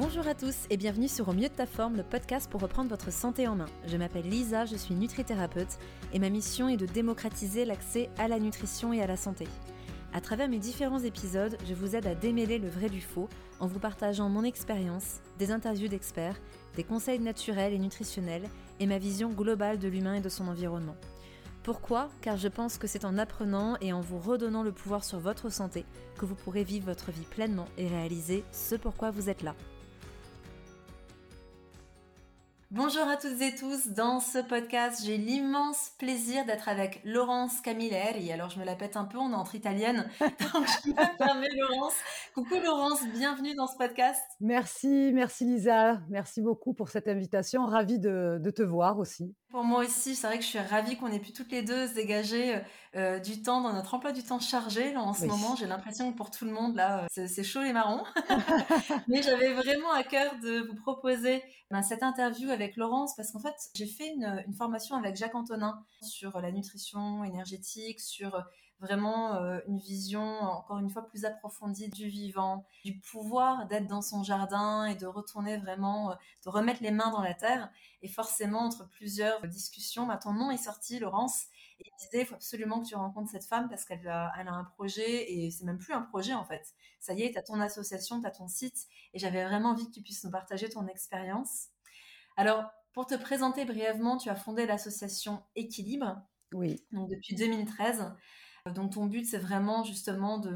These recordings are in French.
Bonjour à tous et bienvenue sur Au mieux de ta forme, le podcast pour reprendre votre santé en main. Je m'appelle Lisa, je suis nutrithérapeute et ma mission est de démocratiser l'accès à la nutrition et à la santé. À travers mes différents épisodes, je vous aide à démêler le vrai du faux en vous partageant mon expérience, des interviews d'experts, des conseils naturels et nutritionnels et ma vision globale de l'humain et de son environnement. Pourquoi? Car je pense que c'est en apprenant et en vous redonnant le pouvoir sur votre santé que vous pourrez vivre votre vie pleinement et réaliser ce pourquoi vous êtes là. Bonjour à toutes et tous. Dans ce podcast, j'ai l'immense plaisir d'être avec Laurence Camilleri. Alors, je me la pète un peu, on est entre italienne. Donc, je me permets Laurence. Coucou Laurence, bienvenue dans ce podcast. Merci, merci Lisa. Merci beaucoup pour cette invitation. Ravie de, de te voir aussi. Pour moi aussi, c'est vrai que je suis ravie qu'on ait pu toutes les deux se dégager euh, du temps dans notre emploi du temps chargé. Là, en ce moment, j'ai l'impression que pour tout le monde, là, euh, c'est chaud et marron. Mais j'avais vraiment à cœur de vous proposer ben, cette interview avec Laurence parce qu'en fait, j'ai fait une, une, formation avec Jacques Antonin sur la nutrition énergétique, sur vraiment euh, une vision encore une fois plus approfondie du vivant, du pouvoir d'être dans son jardin et de retourner vraiment, euh, de remettre les mains dans la terre. Et forcément, entre plusieurs discussions, bah, ton nom est sorti, Laurence, et il disait, il faut absolument que tu rencontres cette femme parce qu'elle a, elle a un projet et c'est même plus un projet en fait. Ça y est, tu as ton association, tu as ton site et j'avais vraiment envie que tu puisses nous partager ton expérience. Alors, pour te présenter brièvement, tu as fondé l'association Équilibre. Oui. Donc depuis 2013. Donc ton but, c'est vraiment justement de,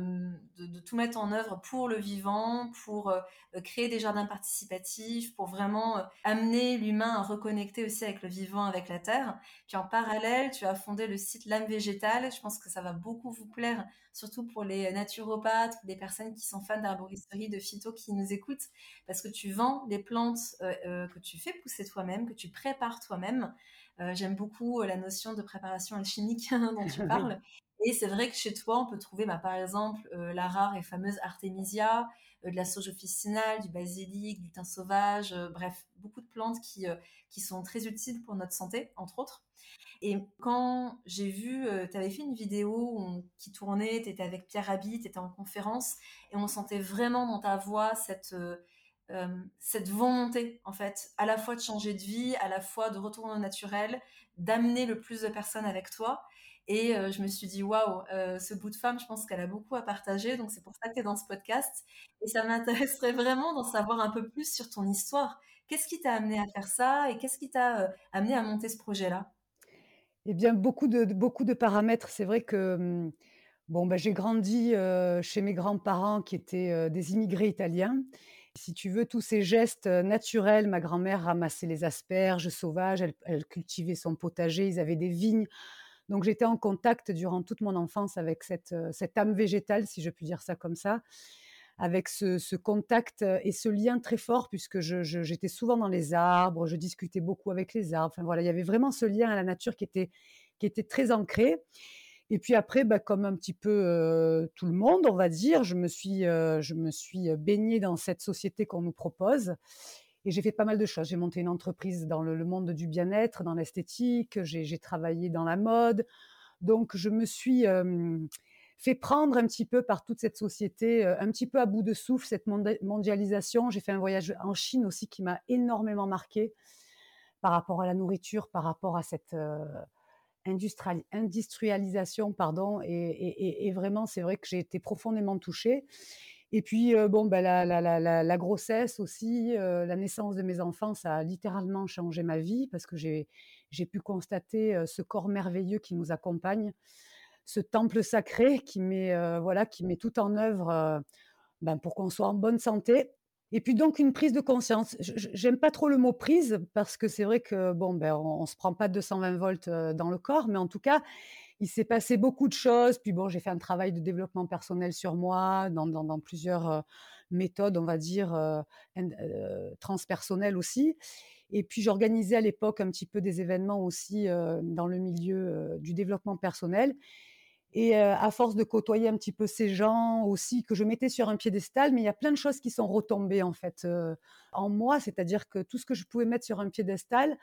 de, de, tout mettre en œuvre pour le vivant, pour euh, créer des jardins participatifs, pour vraiment euh, amener l'humain à reconnecter aussi avec le vivant, avec la terre. Puis en parallèle, tu as fondé le site L'âme végétale. Je pense que ça va beaucoup vous plaire, surtout pour les naturopathes, des personnes qui sont fans d'arboristerie, de phyto, qui nous écoutent, parce que tu vends les plantes euh, que tu fais pousser toi-même, que tu prépares toi-même. J'aime beaucoup la notion de préparation alchimique dont tu parles. Et c'est vrai que chez toi, on peut trouver, bah, par exemple, euh, la rare et fameuse artémisia, euh, de la sauge officinale, du basilic, du thym sauvage, euh, bref, beaucoup de plantes qui, qui sont très utiles pour notre santé, entre autres. Et quand j'ai vu, tu avais fait une vidéo qui tournait, tu étais avec Pierre Rabhi, tu étais en conférence, et on sentait vraiment dans ta voix cette... cette volonté en fait à la fois de changer de vie à la fois de retourner au naturel d'amener le plus de personnes avec toi et euh, je me suis dit, waouh, euh, ce bout de femme, je pense qu'elle a beaucoup à partager. Donc, c'est pour ça que tu es dans ce podcast. Et ça m'intéresserait vraiment d'en savoir un peu plus sur ton histoire. Qu'est-ce qui t'a amené à faire ça et qu'est-ce qui t'a euh, amené à monter ce projet-là? Eh bien, beaucoup de, beaucoup de paramètres. C'est vrai que hum, bon, ben, j'ai grandi chez mes grands-parents qui étaient des immigrés italiens. Si tu veux, tous ces gestes naturels, ma grand-mère ramassait les asperges sauvages, elle, elle cultivait son potager, ils avaient des vignes. Donc j'étais en contact durant toute mon enfance avec cette, euh, cette âme végétale, si je puis dire ça comme ça, avec ce, contact et ce lien très fort, puisque j'étais souvent dans les arbres, je discutais beaucoup avec les arbres. Enfin voilà, il y avait vraiment ce lien à la nature qui était, qui était très ancré. Et puis après, bah, comme un petit peu euh, tout le monde, on va dire, je me suis, euh, je me suis baignée dans cette société qu'on nous propose. Et j'ai fait pas mal de choses. J'ai monté une entreprise dans le, monde du bien-être, dans l'esthétique. J'ai travaillé dans la mode. Donc, je me suis fait prendre un petit peu par toute cette société, euh, un petit peu à bout de souffle, cette mondialisation. J'ai fait un voyage en Chine aussi qui m'a énormément marqué par rapport à la nourriture, par rapport à cette euh, industrialisation, pardon. Et vraiment, c'est vrai que j'ai été profondément touchée. Et puis, euh, bon, bah, la, grossesse aussi, euh, la naissance de mes enfants, ça a littéralement changé ma vie parce que j'ai pu constater euh, ce corps merveilleux qui nous accompagne, ce temple sacré qui met, voilà, qui met tout en œuvre ben, pour qu'on soit en bonne santé. Et puis donc une prise de conscience. J'aime pas trop le mot prise parce que c'est vrai que bon ben on se prend pas 220 volts dans le corps, mais en tout cas il s'est passé beaucoup de choses. Puis bon, j'ai fait un travail de développement personnel sur moi, dans, plusieurs euh, méthodes, on va dire, euh, euh, transpersonnelles aussi. Et puis j'organisais à l'époque un petit peu des événements aussi dans le milieu du développement personnel. Et à force de côtoyer un petit peu ces gens aussi que je mettais sur un piédestal, mais il y a plein de choses qui sont retombées en fait en moi, c'est-à-dire que tout ce que je pouvais mettre sur un piédestal,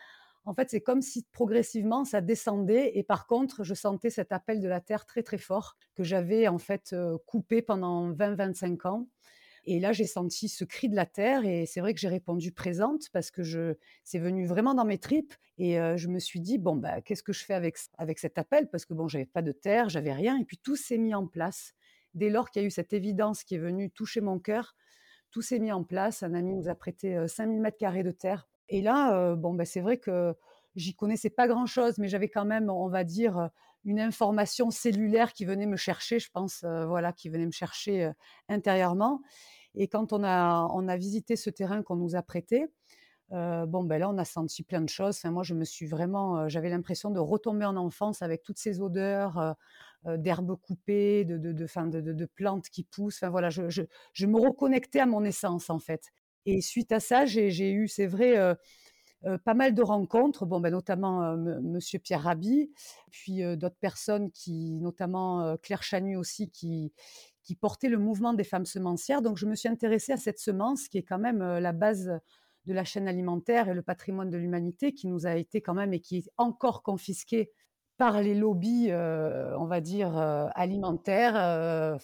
en fait, c'est comme si progressivement ça descendait et par contre, je sentais cet appel de la terre très très fort que j'avais en fait euh, coupé pendant 20-25 ans Et là, j'ai senti ce cri de la terre et c'est vrai que j'ai répondu présente parce que je c'est venu vraiment dans mes tripes et heu, je me suis dit: «Bon, bah, qu'est-ce que je fais avec avec cet appel?» parce que bon, j'avais pas de terre, j'avais rien et puis tout s'est mis en place. Dès lors qu'il y a eu cette évidence qui est venue toucher mon cœur, tout s'est mis en place. Un ami nous a prêté, heu, 5 000 m² de terre et là, heu, bon, bah, c'est vrai que j'y connaissais pas grand-chose, mais j'avais quand même, on va dire, une information cellulaire qui venait me chercher, je pense, heu, voilà, qui venait me chercher, intérieurement et quand on a on a visité ce terrain qu'on nous a prêté, bon, ben, là, on a senti plein de choses. Enfin, moi, je me suis vraiment, j'avais l'impression de retomber en enfance avec toutes ces odeurs, d'herbes coupées, de de de de de plantes qui poussent. Enfin, voilà, je je je me reconnectais à mon essence, en fait et suite à ça, j'ai eu, c'est vrai, heu heu, pas mal de rencontres, bon, bah, notamment, me monsieur Pierre Rabhi, puis, heu, d'autres personnes qui notamment, Claire Chanu aussi qui qui portait le mouvement des femmes semencières. Donc je me suis intéressée à cette semence qui est quand même, la base de la chaîne alimentaire et le patrimoine de l'humanité qui nous a été quand même et qui est encore confisqué par les lobbies, on va dire, alimentaires,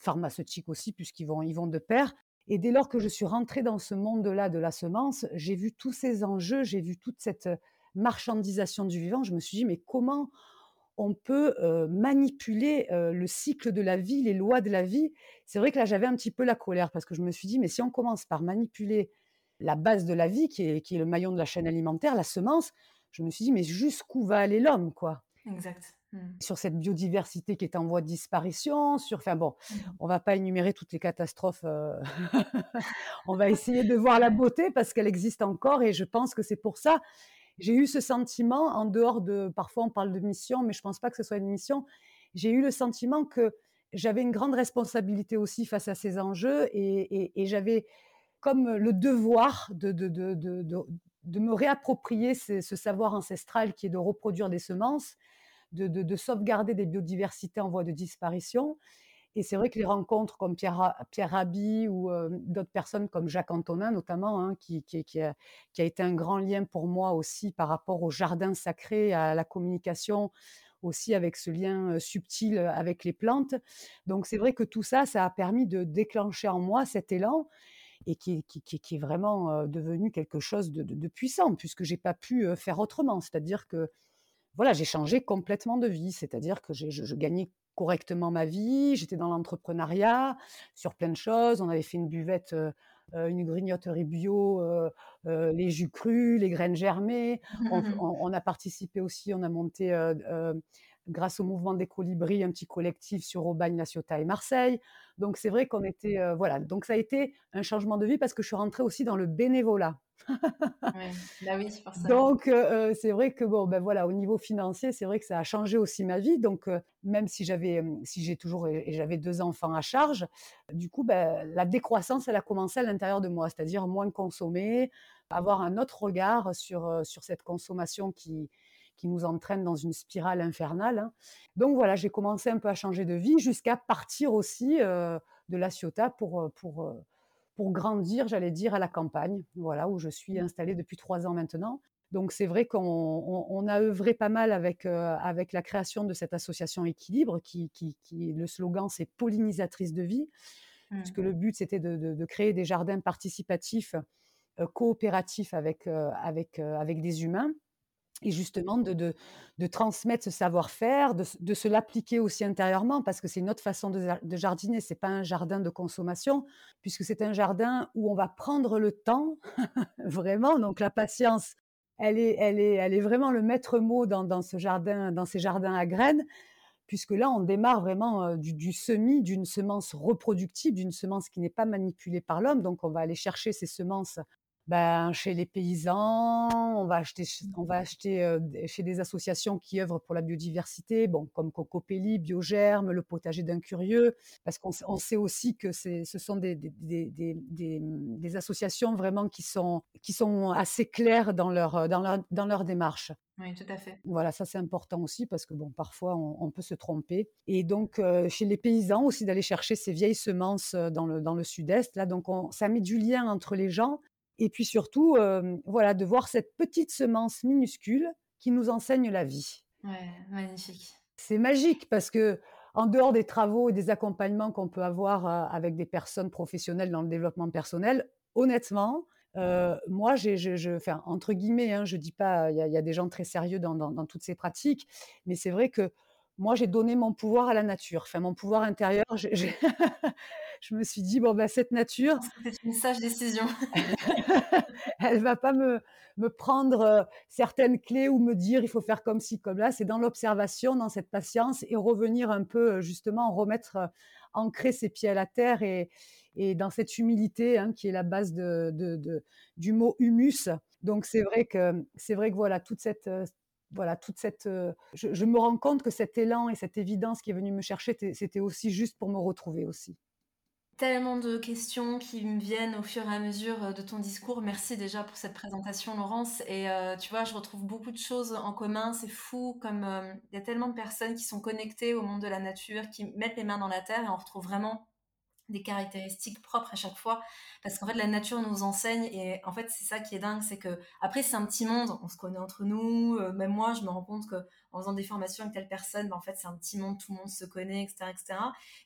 pharmaceutiques aussi puisqu'ils vont ils vont de pair et dès lors que je suis rentrée dans ce monde-là de la semence, j'ai vu tous ces enjeux, j'ai vu toute cette, heu, marchandisation du vivant. Je me suis dit: «Mais comment on peut, heu, manipuler, heu, le cycle de la vie, les lois de la vie?» c'est vrai que là, j'avais un petit peu la colère parce que je me suis dit: «Mais si on commence par manipuler la base de la vie qui est qui est le maillon de la chaîne alimentaire, la semence», je me suis dit: «Mais jusqu'où va aller l'homme, quoi?» Exact. Mmh. sur cette biodiversité qui est en voie de disparition, sur enfin bon, Mmh. on va pas énumérer toutes les catastrophes, heu, on va essayer de voir la beauté parce qu'elle existe encore et je pense que c'est pour ça. J'ai eu ce sentiment en dehors de parfois on parle de mission, mais je pense pas que ce soit une mission. J'ai eu le sentiment que j'avais une grande responsabilité aussi face à ces enjeux et et et j'avais comme le devoir de de de de de de me réapproprier ce ce savoir ancestral qui est de reproduire des semences, de de de sauvegarder des biodiversités en voie de disparition et c'est vrai que les rencontres comme Pierre Pierre Rabhi ou, heu, d'autres personnes comme Jacques Antonin notamment, hein, qui qui qui a qui a été un grand lien pour moi aussi par rapport au jardin sacré, à la communication, aussi avec ce lien, heu, subtil, avec les plantes. Donc c'est vrai que tout ça, ça a permis de déclencher en moi cet élan et qui est qui qui est vraiment, devenu quelque chose de de de puissant puisque j'ai pas pu, faire autrement. C'est-à-dire que, voilà, j'ai changé complètement de vie. C'est-à-dire que je je gagnais correctement ma vie, j'étais dans l'entrepreneuriat, sur plein de choses. On avait fait une buvette, heu heu, une grignoterie bio, heu, les jus crus, les graines germées. On f on on a participé aussi, on a monté, grâce au mouvement des colibris, un petit collectif sur Aubagne, La Ciotat et Marseille. Donc c'est vrai qu'on était, voilà, donc ça a été un changement de vie parce que je suis rentrée aussi dans le bénévolat. Ouais, bah oui, forcément. Donc heu heu, c'est vrai que bon, ben, voilà, au niveau financier, c'est vrai que ça a changé aussi ma vie. Donc heu, même si j'avais, si j'ai toujours et j'avais 2 enfants à charge, du coup, bah, la décroissance, elle a commencé à l'intérieur de moi. C'est-à-dire moins consommer, avoir un autre regard sur, sur cette consommation qui qui nous entraîne dans une spirale infernale, hein. Donc voilà, j'ai commencé un peu à changer de vie jusqu'à partir aussi, de La Ciotat pour, pour, pour grandir, j'allais dire, à la campagne. Voilà, où je suis Mmh. installée depuis 3 ans maintenant. Donc c'est vrai qu'on on on a œuvré pas mal avec, heu, avec la création de cette association Équilibre qui qui qui le slogan, c'est «Pollinisatrices de vie», puisque Mmh. le but, c'était de de de créer des jardins participatifs, heu, coopératifs avec, heu, avec, avec des humains et justement de de transmettre ce savoir-faire, de de se l'appliquer aussi intérieurement parce que c'est une autre façon de de jardiner. C'est pas un jardin de consommation puisque c'est un jardin où on va prendre le temps, vraiment. Donc la patience, elle est elle est elle est vraiment le maître mot dans dans ce jardin dans ces jardins à graines, puisque là, on démarre vraiment, du du semis d'une semence reproductible, d'une semence qui n'est pas manipulée par l'homme. Donc on va aller chercher ces semences, ben, chez les paysans, on va acheter ch on va acheter, chez des associations qui œuvrent pour la biodiversité, bon, comme Cocopelli, Biogermes, Le Potager d'un Curieux. Parce qu'on sait on sait aussi que ce sont des des mmh, associations vraiment qui sont qui sont assez claires dans leur, dans leur dans leur démarche. Oui, tout à fait. Voilà, ça c'est important aussi parce que bon, parfois on on peut se tromper et donc chez les paysans aussi d'aller chercher ces vieilles semences, dans le dans le sud-est là, donc on ça met du lien entre les gens et puis surtout, hem, voilà, de voir cette petite semence minuscule qui nous enseigne la vie. Ouais, magnifique. C'est magique parce que en dehors des travaux et des accompagnements qu'on peut avoir avec des personnes professionnelles dans le développement personnel, honnêtement, moi, j'ai, je, je, enfin, entre guillemets, hein, je dis pas, il y, a des gens très sérieux dans, dans, toutes ces pratiques, mais c'est vrai que moi, j'ai donné mon pouvoir à la nature, enfin, mon pouvoir intérieur. je me suis dit, bon, ben, cette nature. C'est une sage décision. elle va pas me, prendre certaines clés ou me dire, il faut faire comme ci, comme là. C'est dans l'observation, dans cette patience et revenir un peu, justement, remettre, ancrer ses pieds à la terre et, dans cette humilité hein, qui est la base du mot humus. Donc c'est vrai que c'est vrai que voilà toute cette voilà toute cette je, je, me rends compte que cet élan et cette évidence qui est venue me chercher c'était aussi juste pour me retrouver aussi tellement de questions qui me viennent au fur et à mesure de ton discours. Merci déjà pour cette présentation, Laurence. Et tu vois, je retrouve beaucoup de choses en commun. C'est fou, comme il y a tellement de personnes qui sont connectées au monde de la nature, qui mettent les mains dans la terre, et on retrouve vraiment des caractéristiques propres à chaque fois parce qu'en fait la nature nous enseigne et en fait c'est ça qui est dingue c'est que après c'est un petit monde on se connaît entre nous euh, même moi je me rends compte que en faisant des formations avec telle personne ben, en fait c'est un petit monde tout le monde se connaît etc etc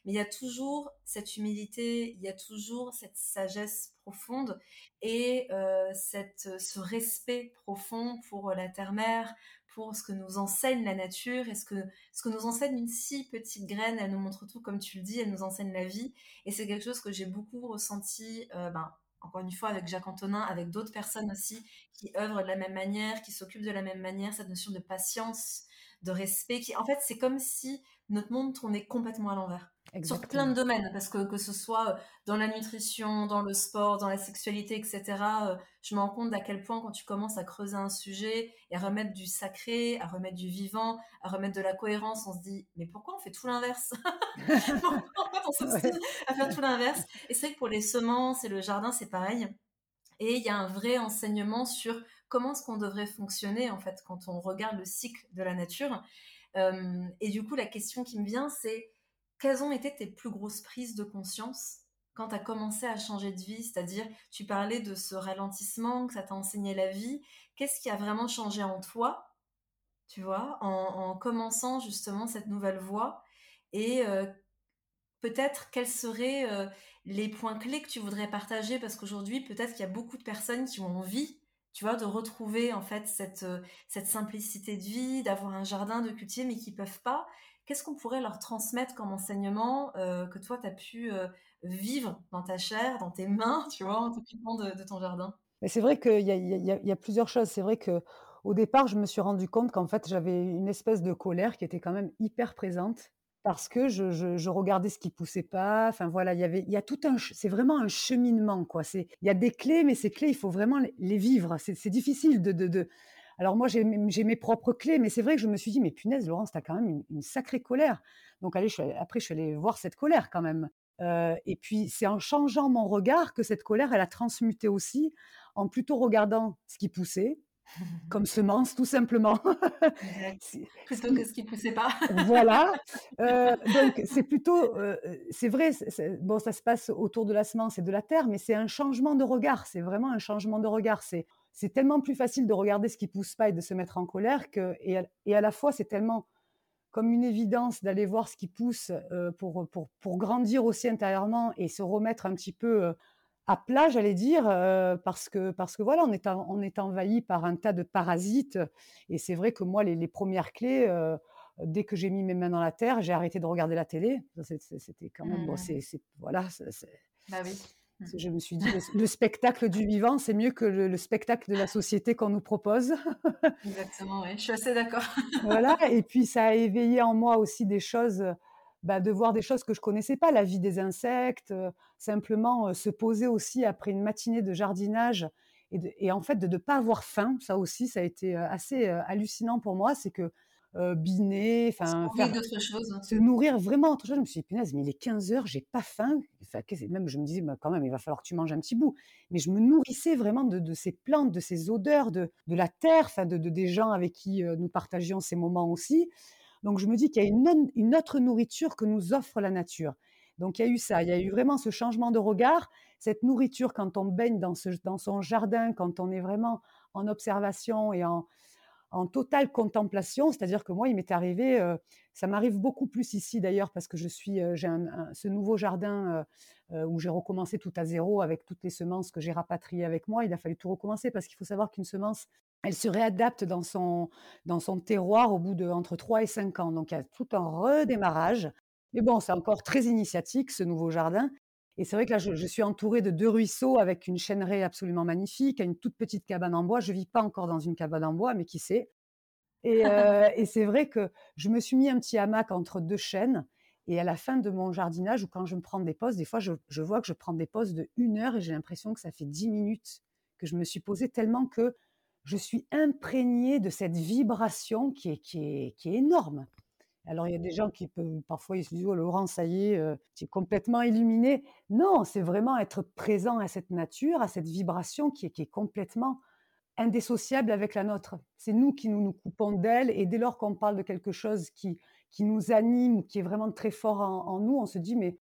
mais il y a toujours cette humilité il y a toujours cette sagesse profonde et euh, cette ce respect profond pour la terre-mère pour ce que nous enseigne la nature et ce que, ce que nous enseigne une si petite graine. Elle nous montre tout, comme tu le dis, elle nous enseigne la vie. Et c'est quelque chose que j'ai beaucoup ressenti, euh, ben, encore une fois, avec Jacques Antonin, avec d'autres personnes aussi qui œuvrent de la même manière, qui s'occupent de la même manière, cette notion de patience, de respect, qui, en fait, c'est comme si notre monde tournait complètement à l'envers sur plein de domaines, parce que que ce soit euh, dans la nutrition, dans le sport, dans la sexualité, etc., euh, je me rends compte à quel point quand tu commences à creuser un sujet et à remettre du sacré, à remettre du vivant, à remettre de la cohérence, on se dit, mais pourquoi on fait tout l'inverse? Pourquoi on s'obstine à faire tout l'inverse? Et c'est vrai que pour les semences et le jardin, c'est pareil. Et il y a un vrai enseignement sur comment est-ce qu'on devrait fonctionner, en fait, quand on regarde le cycle de la nature. Euh, et du coup, la question qui me vient, c'est quelles ont été tes plus grosses prises de conscience quand tu as commencé à changer de vie? C'est-à-dire, tu parlais de ce ralentissement, que ça t'a enseigné la vie. Qu'est-ce qui a vraiment changé en toi, tu vois, en, commençant justement cette nouvelle voie? Et euh, peut-être quels seraient euh, les points clés que tu voudrais partager? Parce qu'aujourd'hui, peut-être qu'il y a beaucoup de personnes qui ont envie tu vois, de retrouver en fait cette, euh, cette simplicité de vie, d'avoir un jardin, de cultiver, mais qui peuvent pas. Qu'est-ce qu'on pourrait leur transmettre comme enseignement euh, que toi, tu as pu euh, vivre dans ta chair, dans tes mains, tu vois, en t'occupant de, ton jardin? C'est vrai qu'il y, y, a plusieurs choses. C'est vrai que au départ, je me suis rendu compte qu'en fait, j'avais une espèce de colère qui était quand même hyper présente parce que je, regardais ce qui poussait pas. Enfin voilà, il y avait, il y a tout un, c'est vraiment un cheminement quoi. C'est, il y a des clés, mais ces clés, il faut vraiment les, vivre. C'est, difficile de, de, de, alors moi, j'ai mes propres clés, mais c'est vrai que je me suis dit, mais punaise, Laurence, tu as quand même une, sacrée colère. Donc allez, après, je suis allée voir cette colère quand même. Euh, et puis, c'est en changeant mon regard que cette colère, elle a transmuté aussi, en plutôt regardant ce qui poussait, comme semence, tout simplement. plutôt que ce qui poussait pas. voilà. Euh, donc, c'est plutôt, euh, c'est vrai, bon, ça se passe autour de la semence et de la terre, mais c'est un changement de regard. C'est vraiment un changement de regard. C'est c'est tellement plus facile de regarder ce qui pousse pas et de se mettre en colère que et à, et à la fois c'est tellement comme une évidence d'aller voir ce qui pousse euh, pour, pour, pour grandir aussi intérieurement et se remettre un petit peu à plat, j'allais dire, euh, parce que parce que voilà, on est on est envahi par un tas de parasites et c'est vrai que moi les, les premières clés dès que j'ai mis mes mains dans la terre, j'ai arrêté de regarder la télé. C'était quand même bon, mmh. c'est voilà. Bah oui. Mmh. Je me suis dit, le, spectacle du vivant, c'est mieux que le, spectacle de la société qu'on nous propose. Exactement, oui, je suis assez d'accord. voilà, et puis ça a éveillé en moi aussi des choses, bah, de voir des choses que je connaissais pas, la vie des insectes, euh, simplement euh, se poser aussi après une matinée de jardinage et, et en fait de ne pas avoir faim, ça aussi, ça a été euh, assez hallucinant pour moi, c'est que biner, enfin. Hein. Se nourrir vraiment autre chose. Je me suis dit, punaise, mais il est 15 heures, j'ai pas faim. Enfin, même je me disais, bah, quand même, il va falloir que tu manges un petit bout. Mais je me nourrissais vraiment de, ces plantes, de ces odeurs, de, de la terre, enfin de, des gens avec qui nous partagions ces moments aussi. Donc je me dis qu'il y a une, autre nourriture que nous offre la nature. Donc il y a eu ça, il y a eu vraiment ce changement de regard, cette nourriture quand on baigne dans, son jardin, quand on est vraiment en observation et en, en totale contemplation. C'est-à-dire que moi, il m'est arrivé, euh, ça m'arrive beaucoup plus ici d'ailleurs parce que je suis, euh, j'ai ce nouveau jardin euh, où j'ai recommencé tout à zéro avec toutes les semences que j'ai rapatriées avec moi. Il a fallu tout recommencer parce qu'il faut savoir qu'une semence, elle se réadapte dans son, dans son terroir au bout de entre 3 et 5 ans. Donc il y a tout un redémarrage. Mais bon, c'est encore très initiatique ce nouveau jardin. Et c'est vrai que là, je, suis entourée de deux ruisseaux avec une chêneraie absolument magnifique, une toute petite cabane en bois. Je ne vis pas encore dans une cabane en bois, mais qui sait. Euh, et, c'est vrai que je me suis mis un petit hamac entre deux chênes. Et à la fin de mon jardinage, ou quand je me prends des pauses, des fois, je, vois que je prends des pauses de une heure et j'ai l'impression que ça fait dix minutes que je me suis posée tellement que je suis imprégnée de cette vibration qui est, qui est, qui est énorme. Alors, il y a des gens qui peuvent, parfois, ils se disent, oh, Laurent, ça y est, euh, tu es complètement illuminé. Non, c'est vraiment être présent à cette nature, à cette vibration qui est, qui est complètement indissociable avec la nôtre. C'est nous qui nous, nous coupons d'elle et dès lors qu'on parle de quelque chose qui, qui nous anime, qui est vraiment très fort en, nous, on se dit, mais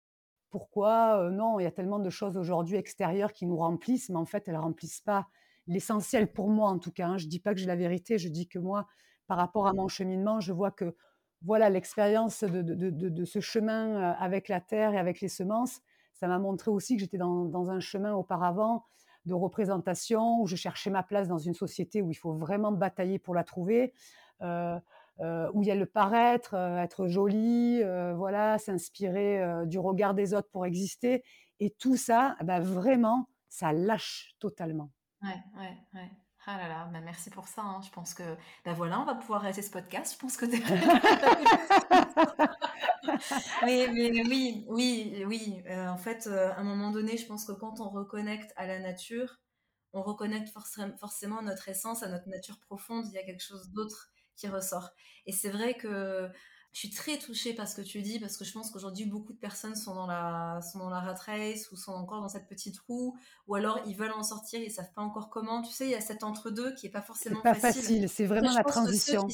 pourquoi euh, non, il y a tellement de choses aujourd'hui extérieures qui nous remplissent, mais en fait, elles remplissent pas l'essentiel pour moi en tout cas. Hein. Je dis pas que j'ai la vérité, je dis que moi, par rapport à mon cheminement, je vois que voilà, l'expérience de, ce chemin avec la terre et avec les semences, ça m'a montré aussi que j'étais dans, un chemin auparavant de représentation, où je cherchais ma place dans une société où il faut vraiment batailler pour la trouver, où il y a le paraître, être joli, voilà, s'inspirer du regard des autres pour exister. Et tout ça, bah, vraiment, ça lâche totalement. Ouais, ouais, ouais. Ah là là, bah, merci pour ça. Hein. Je pense que, ben voilà, on va pouvoir arrêter ce podcast. Je pense que mais, mais, oui, oui, oui. Euh, en fait, euh, à un moment donné, je pense que quand on reconnecte à la nature, on reconnecte forcément notre essence, à notre nature profonde. Il y a quelque chose d'autre qui ressort. Et c'est vrai que je suis très touchée par ce que tu dis parce que je pense qu'aujourd'hui beaucoup de personnes sont dans la sont dans la rat race ou sont encore dans cette petite roue ou alors ils veulent en sortir ils savent pas encore comment tu sais il y a cet entre deux qui est pas forcément pas facile, c'est vraiment la transition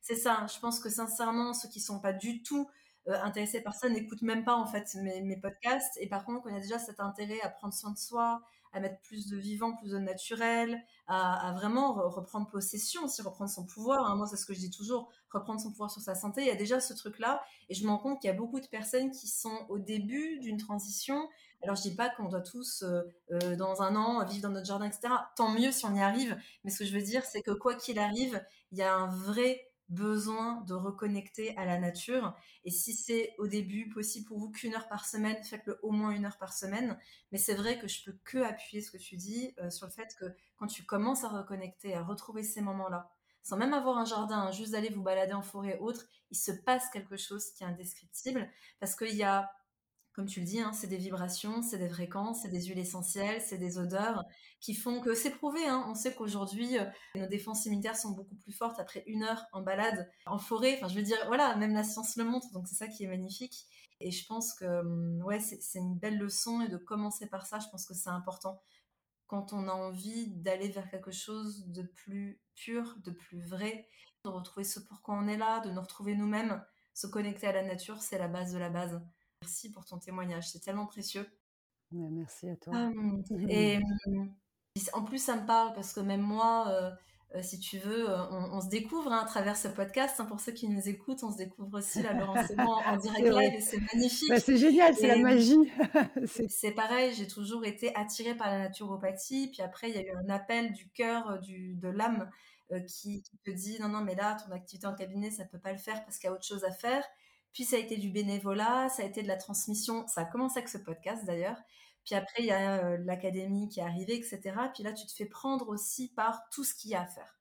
c'est ça je pense que sincèrement ceux qui sont pas du tout euh, intéressés par ça n'écoutent même pas en fait mes, mes podcasts et par contre y a déjà cet intérêt à prendre soin de soi à mettre plus de vivant, plus de naturel, à, vraiment reprendre possession aussi, reprendre son pouvoir. Hein. Moi, c'est ce que je dis toujours, reprendre son pouvoir sur sa santé. Il y a déjà ce truc-là. Et je me rends compte qu'il y a beaucoup de personnes qui sont au début d'une transition. Alors, je dis pas qu'on doit tous, euh, euh, dans un an, vivre dans notre jardin, etc. Tant mieux si on y arrive. Mais ce que je veux dire, c'est que quoi qu'il arrive, il y a un vrai besoin de reconnecter à la nature. Et si c'est au début possible pour vous qu'une heure par semaine, faites-le au moins une heure par semaine. Mais c'est vrai que je peux que appuyer ce que tu dis euh, sur le fait que quand tu commences à reconnecter, à retrouver ces moments-là, sans même avoir un jardin, hein, juste d'aller vous balader en forêt autre, il se passe quelque chose qui est indescriptible parce qu'il y a comme tu le dis, hein, c'est des vibrations, c'est des fréquences, c'est des huiles essentielles, c'est des odeurs qui font que c'est prouvé. Hein. on sait qu'aujourd'hui, euh, nos défenses immunitaires sont beaucoup plus fortes après une heure en balade en forêt. Enfin, je veux dire, voilà, même la science le montre, donc c'est ça qui est magnifique. Et je pense que hum, ouais, c'est une belle leçon et de commencer par ça, je pense que c'est important quand on a envie d'aller vers quelque chose de plus pur, de plus vrai, de retrouver ce pourquoi on est là, de nous retrouver nous-mêmes, se connecter à la nature, c'est la base de la base. Merci pour ton témoignage, c'est tellement précieux. merci à toi. Hum, et hum, en plus, ça me parle parce que même moi, euh, euh, si tu veux, euh, on, se découvre hein, à travers ce podcast. Hein, pour ceux qui nous écoutent, on se découvre aussi là, Laurence en, direct live et c'est magnifique. Bah, c'est génial, c'est la magie. c'est pareil, j'ai toujours été attirée par la naturopathie. Puis après, il y a eu un appel du cœur, de l'âme qui, qui, te dit non, non, mais là, ton activité en cabinet, ça peut pas le faire parce qu'il y a autre chose à faire. Puis ça a été du bénévolat, ça a été de la transmission. Ça a commencé avec ce podcast d'ailleurs. Puis après, il y a euh, l'académie qui est arrivée, etc. Puis là, tu te fais prendre aussi par tout ce qu'il y a à faire.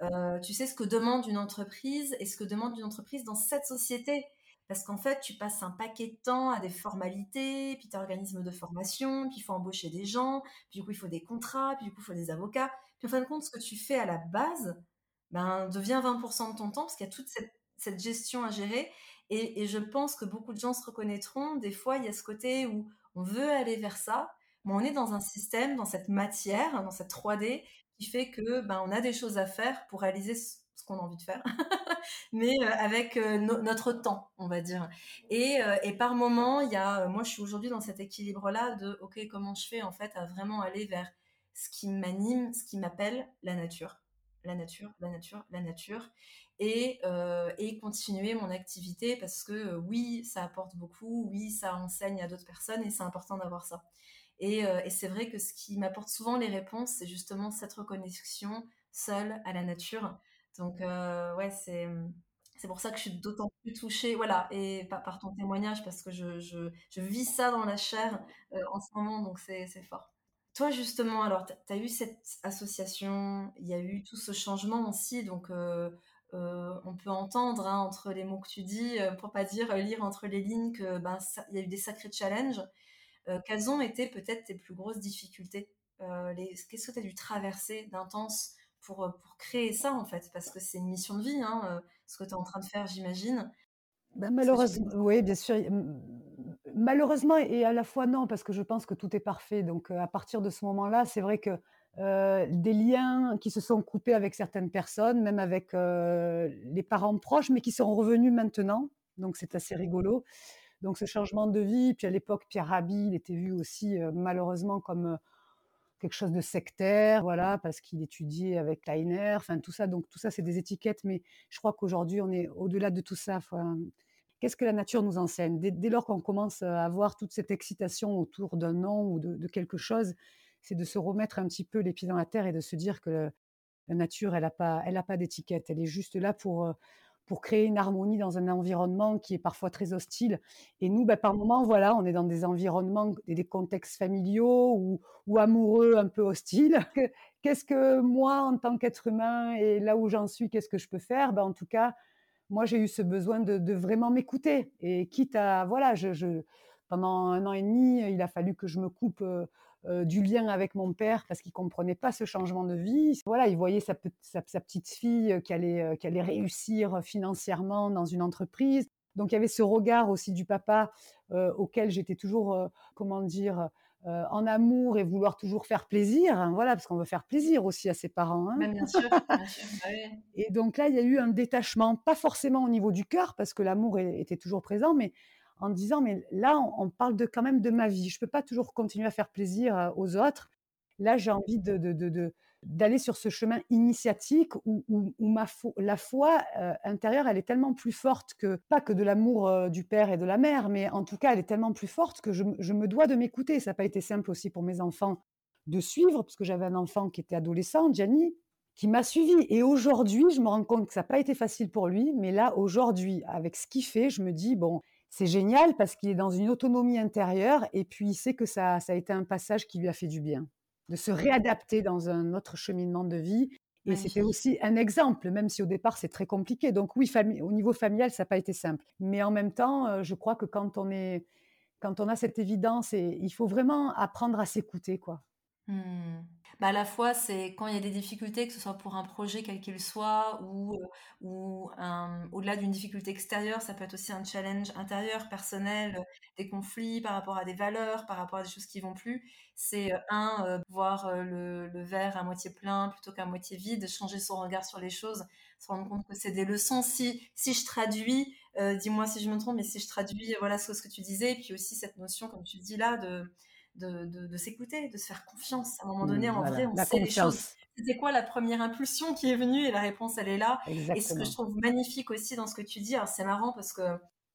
Euh, tu sais ce que demande une entreprise et ce que demande une entreprise dans cette société. Parce qu'en fait, tu passes un paquet de temps à des formalités, puis tu organisme de formation, puis il faut embaucher des gens, puis du coup, il faut des contrats, puis du coup, il faut des avocats. Puis en fin de compte, ce que tu fais à la base ben, devient 20% de ton temps parce qu'il y a toute cette gestion à gérer. Et, je pense que beaucoup de gens se reconnaîtront. Des fois, il y a ce côté où on veut aller vers ça, mais on est dans un système, dans cette matière, dans cette 3D, qui fait que ben, on a des choses à faire pour réaliser ce, qu'on a envie de faire, mais euh, avec euh, notre temps, on va dire. Et, euh, par moment, il y a, moi, je suis aujourd'hui dans cet équilibre-là de, ok, comment je fais en fait à vraiment aller vers ce qui m'anime, ce qui m'appelle la nature. la nature, la nature, la nature, et, euh, et continuer mon activité parce que euh, oui, ça apporte beaucoup, oui, ça enseigne à d'autres personnes et c'est important d'avoir ça. Et, euh, et c'est vrai que ce qui m'apporte souvent les réponses, c'est justement cette reconnexion seule à la nature. Donc ouais, c'est c'est pour ça que je suis d'autant plus touchée, voilà, et par, ton témoignage parce que je, je, vis ça dans la chair en ce moment, donc c'est fort. Toi, justement, alors, tu as eu cette association, il y a eu tout ce changement aussi, donc euh, on peut entendre hein, entre les mots que tu dis, euh, pour pas dire lire entre les lignes que ben il y a eu des sacrés challenges. quelles ont été peut-être tes plus grosses difficultés? Qu'est-ce que tu as dû traverser d'intense pour, pour créer ça en fait? Parce que c'est une mission de vie, hein, ce que tu es en train de faire, j'imagine. Ben, malheureusement, oui, bien sûr. Malheureusement et à la fois non, parce que je pense que tout est parfait. Donc, à partir de ce moment-là, c'est vrai que euh, des liens qui se sont coupés avec certaines personnes, même avec euh, les parents proches, mais qui sont revenus maintenant. Donc, c'est assez rigolo. Donc, ce changement de vie. Puis à l'époque, Pierre Rabhi, il était vu aussi euh, malheureusement comme quelque chose de sectaire, voilà, parce qu'il étudiait avec Leiner, enfin tout ça. Donc tout ça, c'est des étiquettes, mais je crois qu'aujourd'hui, on est au-delà de tout ça. Qu'est-ce que la nature nous enseigne? Dès, lors qu'on commence à avoir toute cette excitation autour d'un nom ou de, quelque chose, c'est de se remettre un petit peu les pieds dans la terre et de se dire que la nature, elle n'a pas, pas d'étiquette. Elle est juste là pour, euh, pour créer une harmonie dans un environnement qui est parfois très hostile. Et nous, bah, par moments, voilà, on est dans des environnements, des, des contextes familiaux ou, ou, amoureux un peu hostiles. Qu'est-ce que moi, en tant qu'être humain, et là où j'en suis, qu'est-ce que je peux faire? Ben, En tout cas, moi, j'ai eu ce besoin de, vraiment m'écouter. Et quitte à, voilà, je, pendant un an et demi, il a fallu que je me coupe euh, euh, du lien avec mon père parce qu'il comprenait pas ce changement de vie. Voilà, il voyait sa, petite fille qui allait, euh, qui allait réussir financièrement dans une entreprise. Donc il y avait ce regard aussi du papa auquel j'étais toujours, comment dire, en amour et vouloir toujours faire plaisir, hein, voilà, parce qu'on veut faire plaisir aussi à ses parents. Hein. bien sûr, bien sûr. Bah et donc là, il y a eu un détachement, pas forcément au niveau du cœur, parce que l'amour était toujours présent, mais en disant, mais là, on, parle de, quand même de ma vie. Je peux pas toujours continuer à faire plaisir aux autres. Là, j'ai envie de, d'aller sur ce chemin initiatique où, où, ma la foi intérieure, elle est tellement plus forte que, pas que de l'amour du père et de la mère, mais en tout cas, elle est tellement plus forte que je, je me dois de m'écouter. Ça n'a pas été simple aussi pour mes enfants de suivre, parce que j'avais un enfant qui était adolescent, Gianni, qui m'a suivi. Et aujourd'hui, je me rends compte que ça n'a pas été facile pour lui, mais là, aujourd'hui, avec ce qu'il fait, je me dis, bon, c'est génial parce qu'il est dans une autonomie intérieure et puis il sait que ça, ça a été un passage qui lui a fait du bien de se réadapter dans un autre cheminement de vie. Et c'était aussi un exemple, même si au départ c'est très compliqué. Donc oui, au niveau familial, ça n'a pas été simple. Mais en même temps, euh, je crois que quand on est, quand on a cette évidence, et il faut vraiment apprendre à s'écouter, quoi. Mmh. Bah, à la fois, c'est quand il y a des difficultés, que ce soit pour un projet quel qu'il soit ou, euh, au-delà d'une difficulté extérieure, ça peut être aussi un challenge intérieur, personnel, euh, des conflits par rapport à des valeurs, par rapport à des choses qui vont plus. C'est, euh, un, voir le, le verre à moitié plein plutôt qu'à moitié vide, changer son regard sur les choses, se rendre compte que c'est des leçons. Si, si je traduis, dis-moi si je me trompe, mais si je traduis, voilà ce que tu disais, puis aussi cette notion, comme tu dis là, de de, s'écouter, de se faire confiance. À un moment donné, mmh, en vrai, on sait les choses. C'était quoi la première impulsion qui est venue Et la réponse, elle est là. Et ce que je trouve magnifique aussi dans ce que tu dis, alors c'est marrant parce que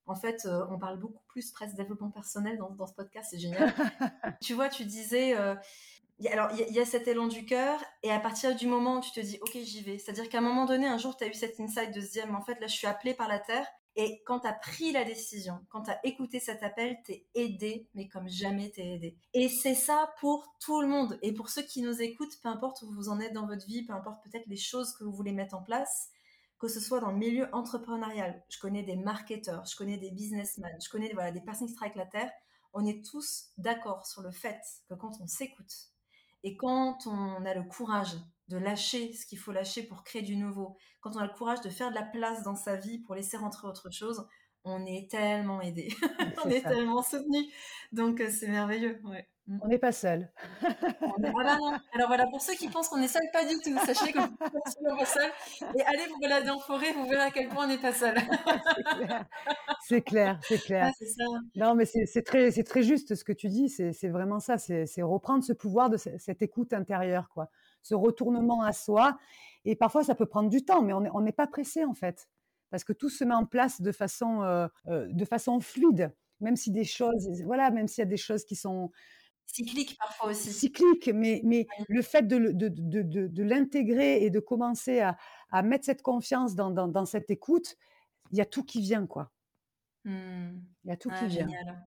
en fait, euh, on parle beaucoup plus presque développement personnel dans, ce podcast, c'est génial. tu vois, tu disais, euh, alors il y, a cet élan du cœur, et à partir du moment où tu te dis, ok, j'y vais, c'est-à-dire qu'à un moment donné, un jour, tu as eu cette insight de se dire, mais en fait, là, je suis appelée par la terre, et quand tu as pris la décision, quand tu as écouté cet appel, t'es aidé, mais comme jamais t'es aidé. Et c'est ça pour tout le monde. Et pour ceux qui nous écoutent, peu importe où vous en êtes dans votre vie, peu importe peut-être les choses que vous voulez mettre en place, que ce soit dans le milieu entrepreneurial. Je connais des marketeurs, je connais des businessmen, je connais voilà, des personnes qui travaillent avec la terre. On est tous d'accord sur le fait que quand on s'écoute et quand on a le courage de lâcher ce qu'il faut lâcher pour créer du nouveau, quand on a le courage de faire de la place dans sa vie pour laisser rentrer autre chose, on est tellement aidé, on est tellement soutenu. Donc euh, c'est merveilleux. Mm. On n'est pas seul. Alors voilà, pour ceux qui pensent qu'on est seul, pas du tout. Sachez que vous n'êtes pas seul. Et allez vous balader en forêt, vous verrez à quel point on n'est pas seul. c'est clair, c'est clair. Non, mais c'est très, très juste ce que tu dis. C'est vraiment ça. C'est reprendre ce pouvoir de cette écoute intérieure, quoi ce retournement à soi. Et parfois, ça peut prendre du temps, mais on n'est pas pressé en fait, parce que tout se met en place de façon, euh, euh, de façon fluide, même si des choses, voilà, même s'il y a des choses qui sont cycliques parfois aussi. Cycliques, mais, mais le fait de, de, de, de l'intégrer et de commencer à, à, mettre cette confiance dans, dans, dans cette écoute, il y a tout qui vient, quoi. Mmh. Il y a tout qui vient.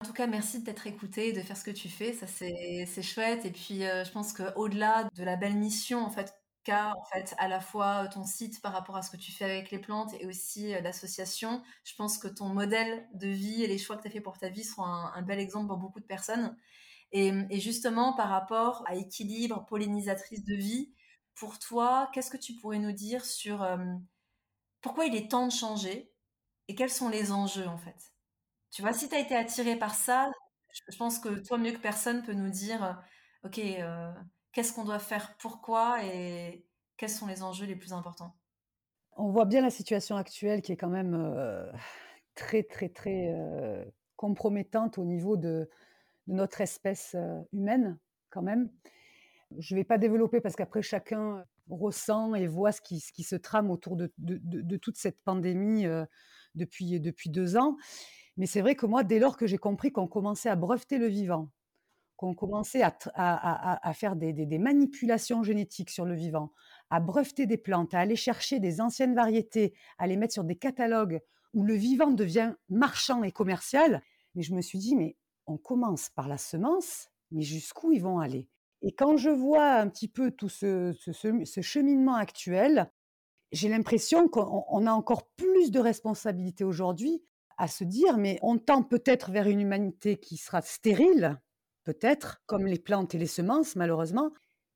En tout cas, merci de t'être écouté et de faire ce que tu fais. Ça, c'est chouette. Et puis, euh, je pense qu'au-delà de la belle mission, en fait, qu'a en fait à la fois ton site par rapport à ce que tu fais avec les plantes et aussi euh, l'association, je pense que ton modèle de vie et les choix que tu as fait pour ta vie seront un, bel exemple pour beaucoup de personnes. Et, et, justement, par rapport à équilibre, pollinisatrice de vie, pour toi, qu'est-ce que tu pourrais nous dire sur euh, pourquoi il est temps de changer? Et quels sont les enjeux en fait? Tu vois, si tu as été attiré par ça, je pense que toi mieux que personne peut nous dire, ok, euh, qu'est-ce qu'on doit faire, pourquoi et quels sont les enjeux les plus importants? On voit bien la situation actuelle qui est quand même euh, très très très compromettante au niveau de, notre espèce humaine quand même. Je ne vais pas développer parce qu'après chacun ressent et voit ce qui, ce qui se trame autour de, de toute cette pandémie depuis, depuis deux ans. Mais c'est vrai que moi, dès lors que j'ai compris qu'on commençait à breveter le vivant, qu'on commençait à, à, à, faire des, des, manipulations génétiques sur le vivant, à breveter des plantes, à aller chercher des anciennes variétés, à les mettre sur des catalogues où le vivant devient marchand et commercial, mais je me suis dit, mais on commence par la semence, mais jusqu'où ils vont aller? Et quand je vois un petit peu tout ce, ce, ce cheminement actuel, j'ai l'impression qu'on a encore plus de responsabilités aujourd'hui à se dire, mais on tend peut-être vers une humanité qui sera stérile, peut-être, comme les plantes et les semences, malheureusement.